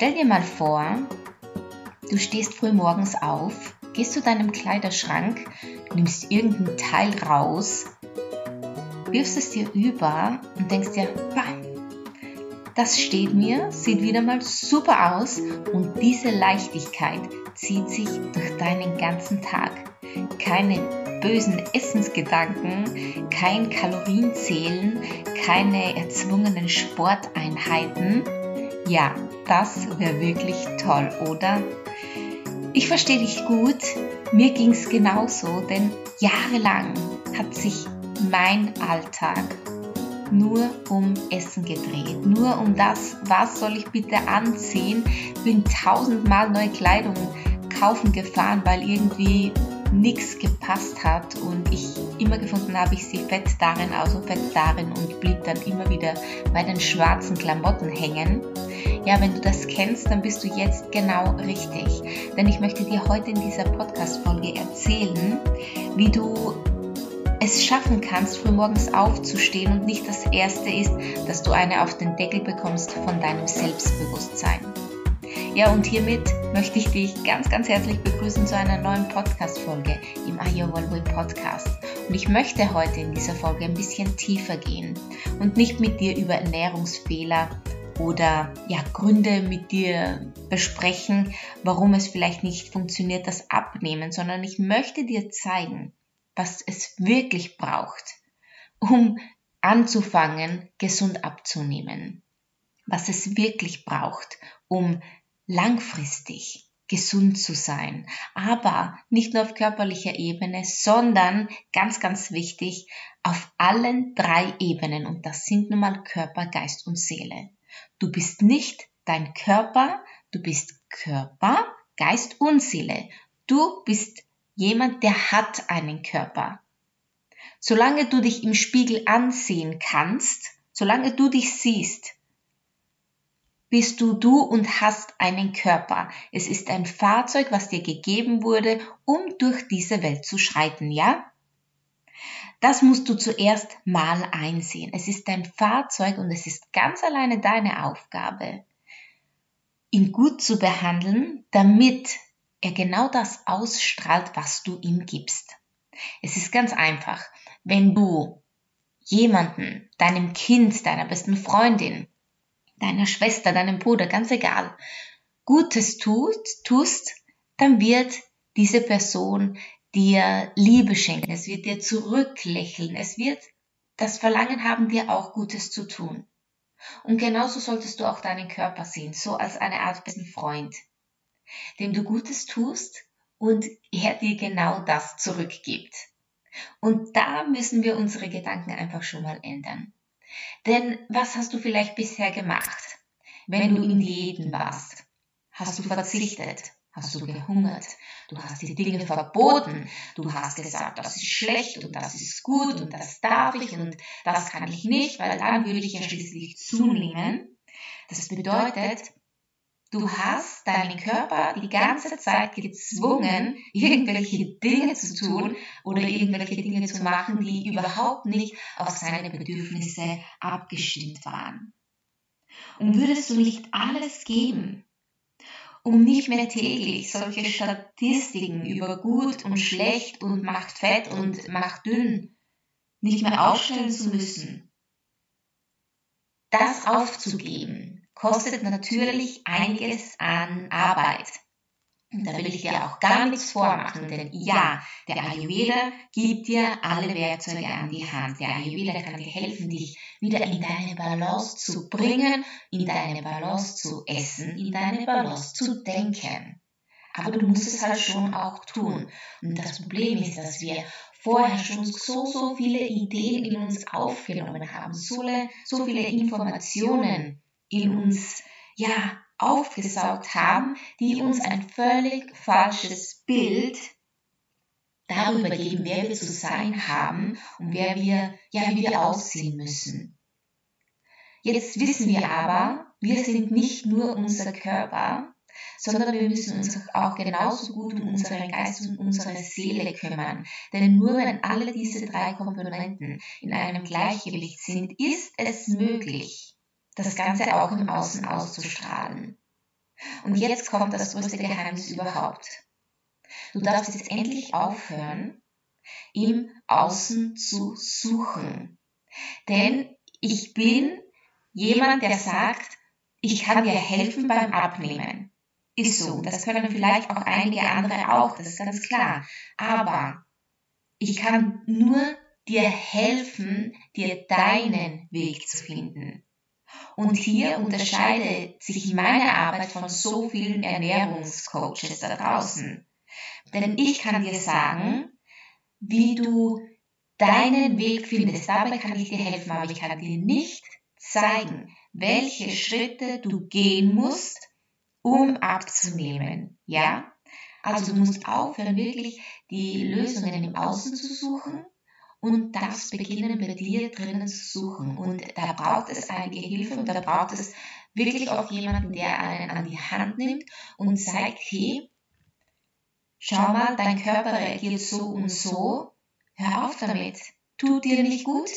Stell dir mal vor, du stehst früh morgens auf, gehst zu deinem Kleiderschrank, nimmst irgendein Teil raus, wirfst es dir über und denkst dir, das steht mir, sieht wieder mal super aus und diese Leichtigkeit zieht sich durch deinen ganzen Tag. Keine bösen Essensgedanken, kein Kalorienzählen, keine erzwungenen Sporteinheiten. Ja, das wäre wirklich toll, oder? Ich verstehe dich gut. Mir ging es genauso, denn jahrelang hat sich mein Alltag nur um Essen gedreht. Nur um das, was soll ich bitte anziehen. Bin tausendmal neue Kleidung kaufen gefahren, weil irgendwie nichts gepasst hat und ich immer gefunden habe, ich sehe fett darin und fett darin und blieb dann immer wieder bei den schwarzen Klamotten hängen. Ja, wenn du das kennst, dann bist du jetzt genau richtig. Denn ich möchte dir heute in dieser Podcast-Folge erzählen, wie du es schaffen kannst, frühmorgens aufzustehen und nicht das Erste ist, dass du eine auf den Deckel bekommst von deinem Selbstbewusstsein. Ja, und hiermit möchte ich dich ganz, ganz herzlich begrüßen zu einer neuen Podcast-Folge im Way Podcast. Und ich möchte heute in dieser Folge ein bisschen tiefer gehen und nicht mit dir über Ernährungsfehler oder ja, Gründe mit dir besprechen, warum es vielleicht nicht funktioniert, das Abnehmen, sondern ich möchte dir zeigen, was es wirklich braucht, um anzufangen, gesund abzunehmen. Was es wirklich braucht, um langfristig gesund zu sein. Aber nicht nur auf körperlicher Ebene, sondern ganz, ganz wichtig, auf allen drei Ebenen. Und das sind nun mal Körper, Geist und Seele. Du bist nicht dein Körper, du bist Körper, Geist und Seele. Du bist jemand, der hat einen Körper. Solange du dich im Spiegel ansehen kannst, solange du dich siehst, bist du du und hast einen Körper. Es ist ein Fahrzeug, was dir gegeben wurde, um durch diese Welt zu schreiten, ja? Das musst du zuerst mal einsehen. Es ist dein Fahrzeug und es ist ganz alleine deine Aufgabe, ihn gut zu behandeln, damit er genau das ausstrahlt, was du ihm gibst. Es ist ganz einfach. Wenn du jemanden, deinem Kind, deiner besten Freundin, deiner Schwester, deinem Bruder, ganz egal, Gutes tut, tust, dann wird diese Person dir Liebe schenken, es wird dir zurücklächeln, es wird das Verlangen haben, dir auch Gutes zu tun. Und genauso solltest du auch deinen Körper sehen, so als eine Art besten Freund dem du Gutes tust und er dir genau das zurückgibt. Und da müssen wir unsere Gedanken einfach schon mal ändern. Denn was hast du vielleicht bisher gemacht, wenn du in Diäten warst? Hast du verzichtet? Hast du gehungert? Du hast die Dinge verboten. Du hast gesagt, das ist schlecht und das ist gut und das darf ich und das kann ich nicht, weil dann würde ich ja schließlich zunehmen. Das bedeutet, Du hast deinen Körper die ganze Zeit gezwungen, irgendwelche Dinge zu tun oder irgendwelche Dinge zu machen, die überhaupt nicht auf seine Bedürfnisse abgestimmt waren. Und würdest du nicht alles geben, um nicht mehr täglich solche Statistiken über gut und schlecht und macht fett und macht dünn nicht mehr aufstellen zu müssen, das aufzugeben, kostet natürlich einiges an Arbeit. Und da will ich dir auch gar nichts vormachen, denn ja, der Ayurveda gibt dir alle Werkzeuge an die Hand. Der Ayurveda kann dir helfen, dich wieder in deine Balance zu bringen, in deine Balance zu essen, in deine Balance zu denken. Aber du musst es halt schon auch tun. Und das Problem ist, dass wir vorher schon so, so viele Ideen in uns aufgenommen haben, so, so viele Informationen in uns, ja, aufgesaugt haben, die uns ein völlig falsches Bild darüber geben, wer wir zu sein haben und wer wir, ja, wie wir aussehen müssen. Jetzt wissen wir aber, wir sind nicht nur unser Körper, sondern wir müssen uns auch genauso gut um unseren Geist und unsere Seele kümmern. Denn nur wenn alle diese drei Komponenten in einem Gleichgewicht sind, ist es möglich, das Ganze auch im Außen auszustrahlen. Und jetzt kommt das größte Geheimnis überhaupt. Du darfst jetzt endlich aufhören, im Außen zu suchen. Denn ich bin jemand, der sagt, ich kann dir helfen beim Abnehmen. Ist so. Das können vielleicht auch einige andere auch, das ist ganz klar. Aber ich kann nur dir helfen, dir deinen Weg zu finden. Und hier unterscheidet sich meine Arbeit von so vielen Ernährungscoaches da draußen. Denn ich kann dir sagen, wie du deinen Weg findest. Dabei kann ich dir helfen, aber ich kann dir nicht zeigen, welche Schritte du gehen musst, um abzunehmen. Ja? Also du musst aufhören, wirklich die Lösungen im Außen zu suchen und darfst beginnen, bei dir drinnen zu suchen. Und da braucht es einige Hilfe und da braucht es wirklich auch jemanden, der einen an die Hand nimmt und zeigt, hey, schau mal, dein Körper reagiert so und so, hör auf damit, tut dir nicht gut.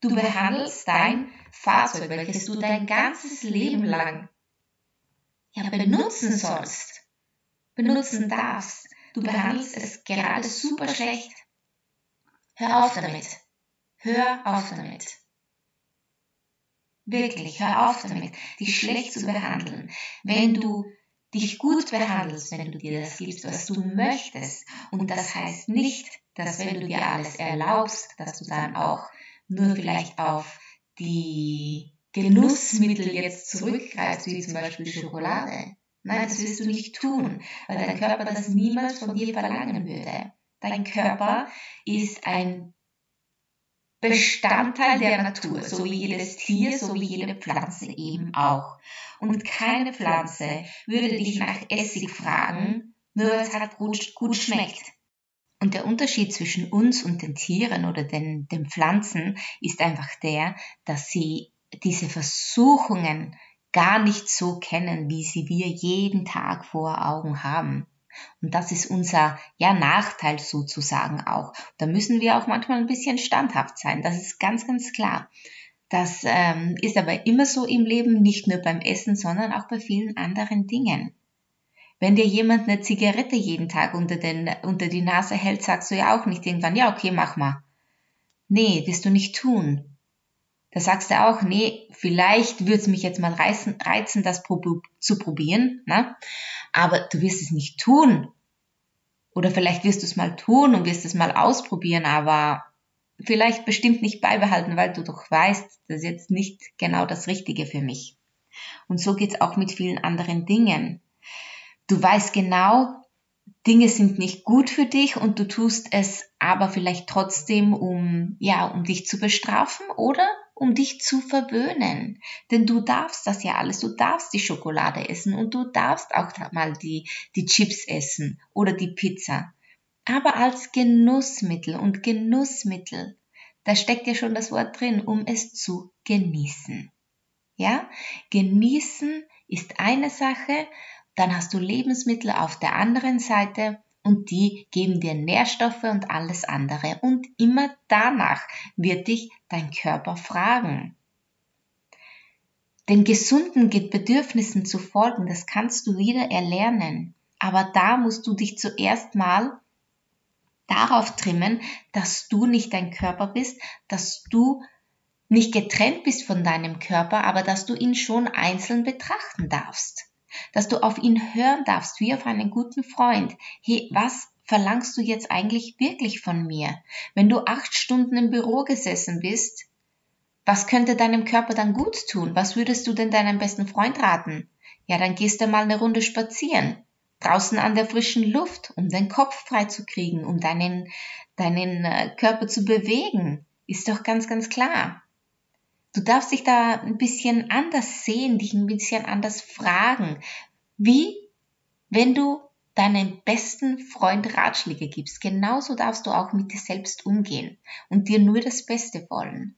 Du behandelst dein Fahrzeug, welches du dein ganzes Leben lang ja, benutzen sollst, benutzen darfst. Du behandelst es gerade super schlecht. Hör auf damit. Hör auf damit. Wirklich, hör auf damit, dich schlecht zu behandeln. Wenn du dich gut behandelst, wenn du dir das gibst, was du möchtest, und das heißt nicht, dass wenn du dir alles erlaubst, dass du dann auch nur vielleicht auf die Genussmittel jetzt zurückgreifst, wie zum Beispiel Schokolade. Nein, das wirst du nicht tun, weil dein Körper das niemals von dir verlangen würde. Dein Körper ist ein Bestandteil der Natur, so wie jedes Tier, so wie jede Pflanze eben auch. Und keine Pflanze würde dich nach Essig fragen, nur weil es halt gut, gut schmeckt. Und der Unterschied zwischen uns und den Tieren oder den, den Pflanzen ist einfach der, dass sie diese Versuchungen gar nicht so kennen, wie sie wir jeden Tag vor Augen haben. Und das ist unser ja, Nachteil sozusagen auch. Da müssen wir auch manchmal ein bisschen standhaft sein. Das ist ganz, ganz klar. Das ähm, ist aber immer so im Leben, nicht nur beim Essen, sondern auch bei vielen anderen Dingen. Wenn dir jemand eine Zigarette jeden Tag unter, den, unter die Nase hält, sagst du ja auch nicht irgendwann, ja, okay, mach mal. Nee, wirst du nicht tun. Da sagst du auch, nee, vielleicht würde es mich jetzt mal reizen, reizen das zu probieren, ne? aber du wirst es nicht tun. Oder vielleicht wirst du es mal tun und wirst es mal ausprobieren, aber vielleicht bestimmt nicht beibehalten, weil du doch weißt, das ist jetzt nicht genau das Richtige für mich. Und so geht's auch mit vielen anderen Dingen. Du weißt genau, Dinge sind nicht gut für dich und du tust es aber vielleicht trotzdem, um, ja, um dich zu bestrafen oder um dich zu verwöhnen. Denn du darfst das ja alles. Du darfst die Schokolade essen und du darfst auch mal die, die Chips essen oder die Pizza. Aber als Genussmittel und Genussmittel, da steckt ja schon das Wort drin, um es zu genießen. Ja? Genießen ist eine Sache, dann hast du Lebensmittel auf der anderen Seite und die geben dir Nährstoffe und alles andere. Und immer danach wird dich dein Körper fragen. Den gesunden Bedürfnissen zu folgen, das kannst du wieder erlernen. Aber da musst du dich zuerst mal darauf trimmen, dass du nicht dein Körper bist, dass du nicht getrennt bist von deinem Körper, aber dass du ihn schon einzeln betrachten darfst dass du auf ihn hören darfst, wie auf einen guten Freund. Hey, was verlangst du jetzt eigentlich wirklich von mir? Wenn du acht Stunden im Büro gesessen bist, was könnte deinem Körper dann gut tun? Was würdest du denn deinem besten Freund raten? Ja, dann gehst du mal eine Runde spazieren. draußen an der frischen Luft, um den Kopf frei zu kriegen, um deinen, deinen äh, Körper zu bewegen. Ist doch ganz, ganz klar. Du darfst dich da ein bisschen anders sehen, dich ein bisschen anders fragen. Wie, wenn du deinem besten Freund Ratschläge gibst, genauso darfst du auch mit dir selbst umgehen und dir nur das Beste wollen.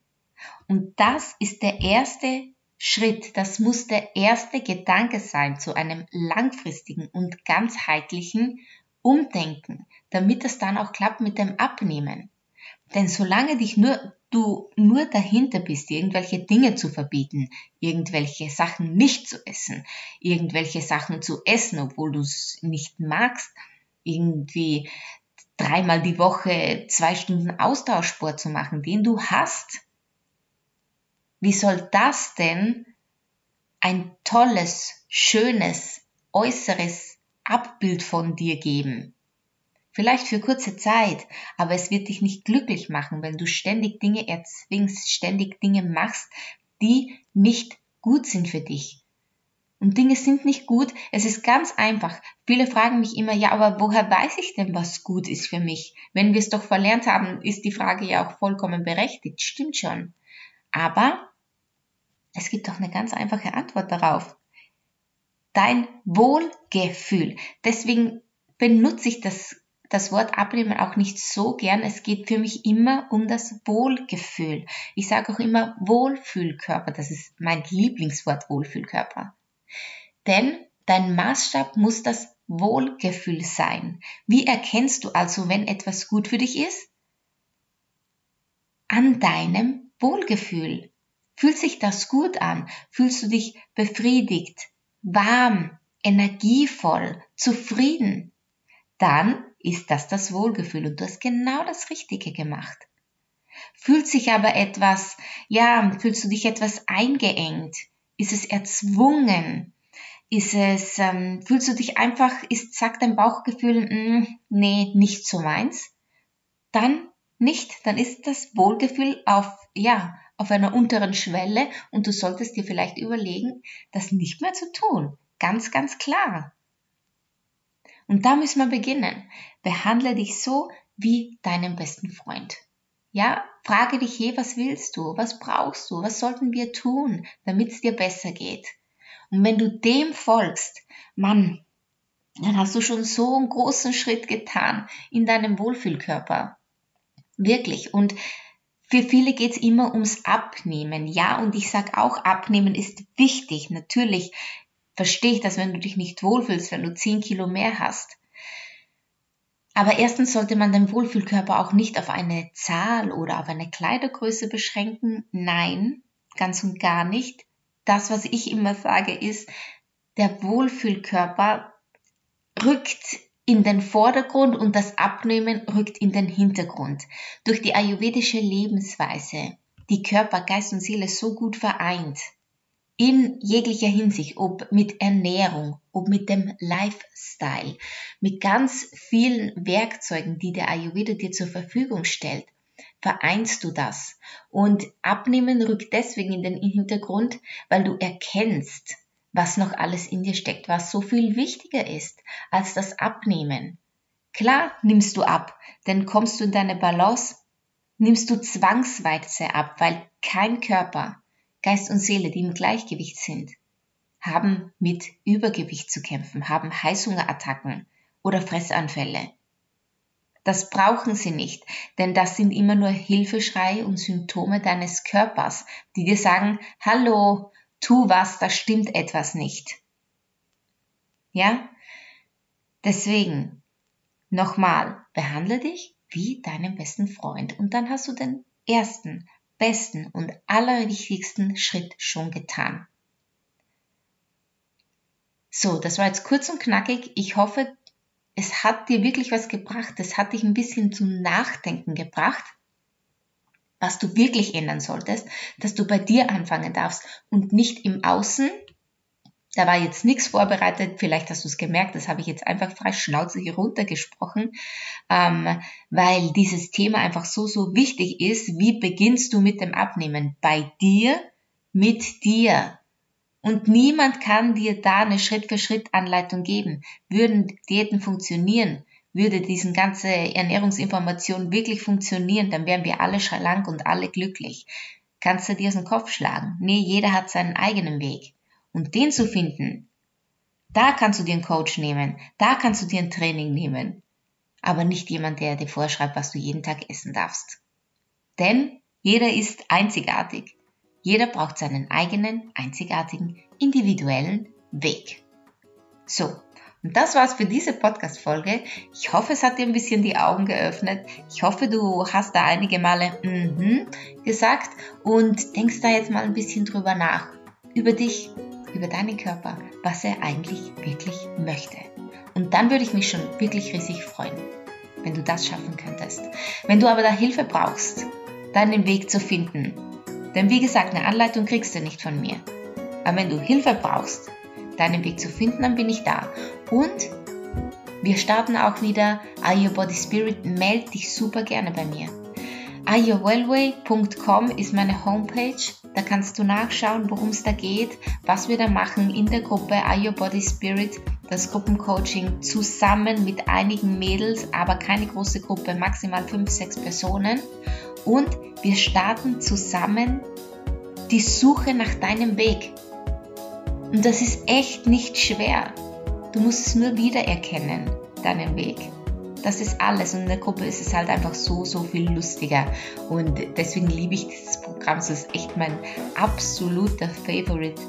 Und das ist der erste Schritt, das muss der erste Gedanke sein zu einem langfristigen und ganzheitlichen Umdenken, damit es dann auch klappt mit dem Abnehmen. Denn solange dich nur, du nur dahinter bist, irgendwelche Dinge zu verbieten, irgendwelche Sachen nicht zu essen, irgendwelche Sachen zu essen, obwohl du es nicht magst, irgendwie dreimal die Woche zwei Stunden Austauschsport zu machen, den du hast, wie soll das denn ein tolles, schönes, äußeres Abbild von dir geben? Vielleicht für kurze Zeit, aber es wird dich nicht glücklich machen, wenn du ständig Dinge erzwingst, ständig Dinge machst, die nicht gut sind für dich. Und Dinge sind nicht gut, es ist ganz einfach. Viele fragen mich immer, ja, aber woher weiß ich denn, was gut ist für mich? Wenn wir es doch verlernt haben, ist die Frage ja auch vollkommen berechtigt. Stimmt schon. Aber es gibt doch eine ganz einfache Antwort darauf. Dein Wohlgefühl. Deswegen benutze ich das, das Wort abnehmen auch nicht so gern. Es geht für mich immer um das Wohlgefühl. Ich sage auch immer Wohlfühlkörper. Das ist mein Lieblingswort Wohlfühlkörper. Denn dein Maßstab muss das Wohlgefühl sein. Wie erkennst du also, wenn etwas gut für dich ist? An deinem Wohlgefühl. Fühlt sich das gut an? Fühlst du dich befriedigt, warm, energievoll, zufrieden? Dann ist das das Wohlgefühl und du hast genau das Richtige gemacht. Fühlt sich aber etwas, ja, fühlst du dich etwas eingeengt? Ist es erzwungen? Ist es, ähm, fühlst du dich einfach, ist, sagt dein Bauchgefühl, mh, hm, nee, nicht so meins? Dann nicht, dann ist das Wohlgefühl auf, ja, auf einer unteren Schwelle und du solltest dir vielleicht überlegen, das nicht mehr zu tun. Ganz, ganz klar. Und da müssen wir beginnen. Behandle dich so wie deinen besten Freund. Ja, frage dich, hey, was willst du? Was brauchst du? Was sollten wir tun, damit es dir besser geht? Und wenn du dem folgst, Mann, dann hast du schon so einen großen Schritt getan in deinem Wohlfühlkörper. Wirklich. Und für viele geht's immer ums Abnehmen. Ja, und ich sag auch, Abnehmen ist wichtig. Natürlich verstehe ich das, wenn du dich nicht wohlfühlst, wenn du 10 Kilo mehr hast. Aber erstens sollte man den Wohlfühlkörper auch nicht auf eine Zahl oder auf eine Kleidergröße beschränken. Nein, ganz und gar nicht. Das, was ich immer sage, ist, der Wohlfühlkörper rückt in den Vordergrund und das Abnehmen rückt in den Hintergrund. Durch die ayurvedische Lebensweise, die Körper, Geist und Seele so gut vereint, in jeglicher Hinsicht, ob mit Ernährung, ob mit dem Lifestyle, mit ganz vielen Werkzeugen, die der Ayurveda dir zur Verfügung stellt, vereinst du das. Und Abnehmen rückt deswegen in den Hintergrund, weil du erkennst, was noch alles in dir steckt, was so viel wichtiger ist als das Abnehmen. Klar nimmst du ab, denn kommst du in deine Balance, nimmst du zwangsweise ab, weil kein Körper, Geist und Seele, die im Gleichgewicht sind, haben mit Übergewicht zu kämpfen, haben Heißhungerattacken oder Fressanfälle. Das brauchen sie nicht, denn das sind immer nur Hilfeschreie und Symptome deines Körpers, die dir sagen, hallo, tu was, da stimmt etwas nicht. Ja? Deswegen, nochmal, behandle dich wie deinen besten Freund und dann hast du den ersten, besten und allerwichtigsten Schritt schon getan. So, das war jetzt kurz und knackig. Ich hoffe, es hat dir wirklich was gebracht. Es hat dich ein bisschen zum Nachdenken gebracht was du wirklich ändern solltest, dass du bei dir anfangen darfst und nicht im Außen. Da war jetzt nichts vorbereitet, vielleicht hast du es gemerkt, das habe ich jetzt einfach frei schnauzig runtergesprochen, ähm, weil dieses Thema einfach so, so wichtig ist. Wie beginnst du mit dem Abnehmen? Bei dir, mit dir. Und niemand kann dir da eine Schritt-für-Schritt-Anleitung geben. Würden Diäten funktionieren, würde diese ganze Ernährungsinformation wirklich funktionieren, dann wären wir alle schlank und alle glücklich. Kannst du dir aus dem Kopf schlagen? Nee, jeder hat seinen eigenen Weg. Und den zu finden, da kannst du dir einen Coach nehmen, da kannst du dir ein Training nehmen. Aber nicht jemand, der dir vorschreibt, was du jeden Tag essen darfst. Denn jeder ist einzigartig. Jeder braucht seinen eigenen, einzigartigen, individuellen Weg. So, und das war's für diese Podcast-Folge. Ich hoffe, es hat dir ein bisschen die Augen geöffnet. Ich hoffe, du hast da einige Male mhm gesagt und denkst da jetzt mal ein bisschen drüber nach. Über dich, über deinen Körper, was er eigentlich wirklich möchte. Und dann würde ich mich schon wirklich riesig freuen, wenn du das schaffen könntest. Wenn du aber da Hilfe brauchst, deinen Weg zu finden, denn wie gesagt, eine Anleitung kriegst du nicht von mir. Aber wenn du Hilfe brauchst, deinen Weg zu finden, dann bin ich da. Und wir starten auch wieder Are Your Body Spirit. Meld dich super gerne bei mir. areyourwellway.com ist meine Homepage. Da kannst du nachschauen, worum es da geht, was wir da machen in der Gruppe Your Body Spirit, das Gruppencoaching zusammen mit einigen Mädels, aber keine große Gruppe, maximal 5, 6 Personen und wir starten zusammen die Suche nach deinem Weg. Und das ist echt nicht schwer. Du musst es nur wiedererkennen, deinen Weg. Das ist alles und in der Gruppe ist es halt einfach so, so viel lustiger. Und deswegen liebe ich dieses Programm. Es ist echt mein absoluter Favorite,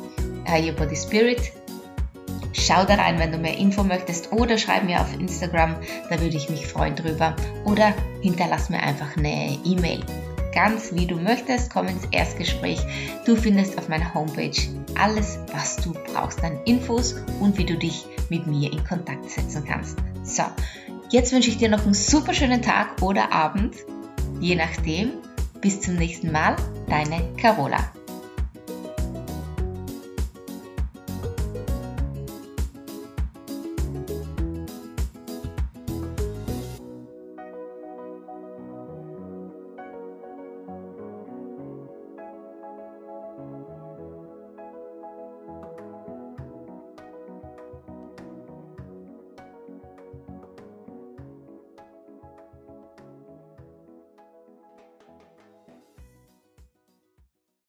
uh, Your Body Spirit. Schau da rein, wenn du mehr Info möchtest oder schreib mir auf Instagram, da würde ich mich freuen drüber. Oder hinterlass mir einfach eine E-Mail. Ganz wie du möchtest, komm ins Erstgespräch. Du findest auf meiner Homepage alles, was du brauchst an Infos und wie du dich mit mir in Kontakt setzen kannst. So, jetzt wünsche ich dir noch einen super schönen Tag oder Abend, je nachdem. Bis zum nächsten Mal, deine Carola.